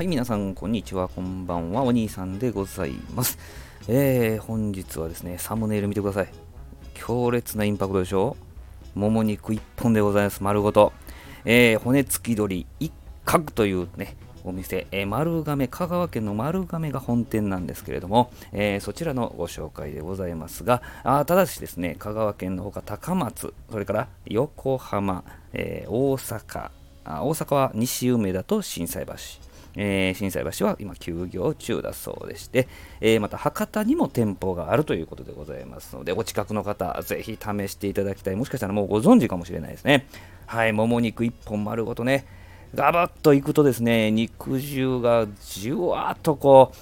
はい、皆さん、こんにちは、こんばんは、お兄さんでございます。えー、本日はですね、サムネイル見てください。強烈なインパクトでしょ。もも肉1本でございます、丸ごと。えー、骨付き鳥一角というね、お店、えー、丸亀、香川県の丸亀が本店なんですけれども、えー、そちらのご紹介でございますが、あただしですね、香川県のほか高松、それから横浜、えー、大阪。あ、大阪は西梅田と心斎橋、えー、心斎橋は今休業中だそうでして、えー、また博多にも店舗があるということでございますので、お近くの方、ぜひ試していただきたい。もしかしたらもうご存知かもしれないですね。はい、もも肉1本丸ごとね、ガバッといくとですね、肉汁がじゅわっとこう、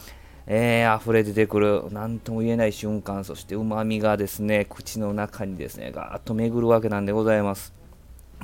えー、溢れ出てくる、なんとも言えない瞬間、そして旨味がですね、口の中にですね、ガーッと巡るわけなんでございます。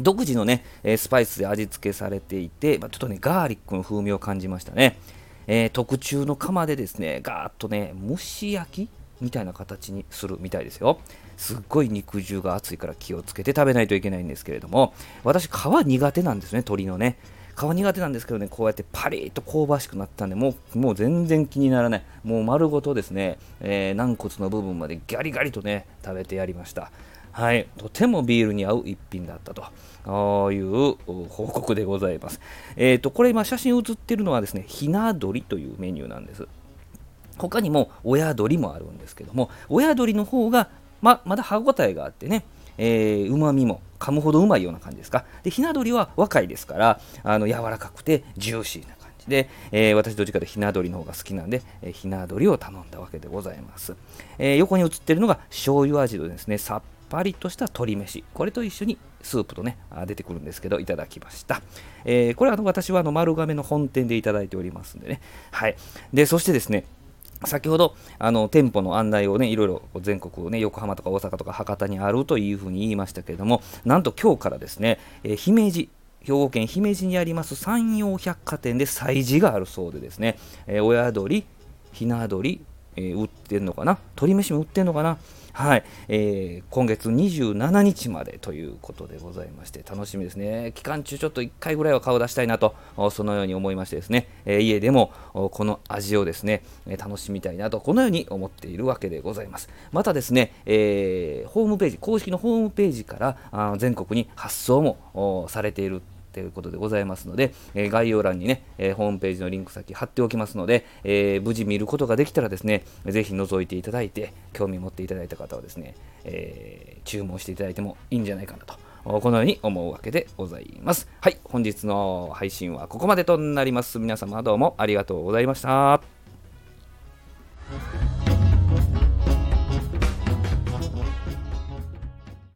独自のね、えスパイスで味付けされていて、まあ、ちょっとね、ガーリックの風味を感じましたね。えー、特注の釜でですね、ガーッとね、蒸し焼きみたいな形にするみたいですよ。すっごい肉汁が熱いから気をつけて食べないといけないんですけれども、私、皮苦手なんですね、鶏のね。皮苦手なんですけどね、こうやってパリッと香ばしくなったんで、もうもう全然気にならない。もう丸ごとですね、えー、軟骨の部分までギャリガリとね、食べてやりました。はい、とてもビールに合う一品だったという報告でございます。えっ、ー、と、これ今写真写ってるのはですね、ひな鳥というメニューなんです。他にも親鳥もあるんですけども、親鳥の方がままだ歯ごたえがあってね、えー、みも噛むほどうまいような感じですか。で、ひな鳥は若いですから、あの柔らかくてジューシーな感じで、えー、私どっちかでひな鳥の方が好きなんで、えー、ひな鳥を頼んだわけでございます。えー、横に写ってるのが醤油味のですね、さっパリッとした鶏飯。これと一緒にスープとね出てくるんですけどいただきました、えー、これはあの私はあの丸亀の本店でいただいておりますんでね。はい。でそしてですね先ほどあの店舗の案内をねいろいろ全国ね横浜とか大阪とか博多にあるというふうに言いましたけれどもなんと今日からですね、えー、姫路兵庫県姫路にあります山陽百貨店で催事があるそうでですね、えー、親鳥ひな鳥えー、売ってんのかな？鶏飯も売ってんのかな？はい、えー、今月27日までということでございまして楽しみですね。期間中ちょっと1回ぐらいは顔出したいなとそのように思いましてですね、えー、家でもこの味をですね楽しみたいなとこのように思っているわけでございます。またですね、えー、ホームページ公式のホームページからあ全国に発送もされているということでございますので、えー、概要欄にね、えー、ホームページのリンク先貼っておきますので、えー、無事見ることができたらですね、ぜひ覗いていただいて、興味持っていただいた方はですね、え注文していただいてもいいんじゃないかなと。このように思うわけでございます。はい、本日の配信はここまでとなります。皆様どうもありがとうございました。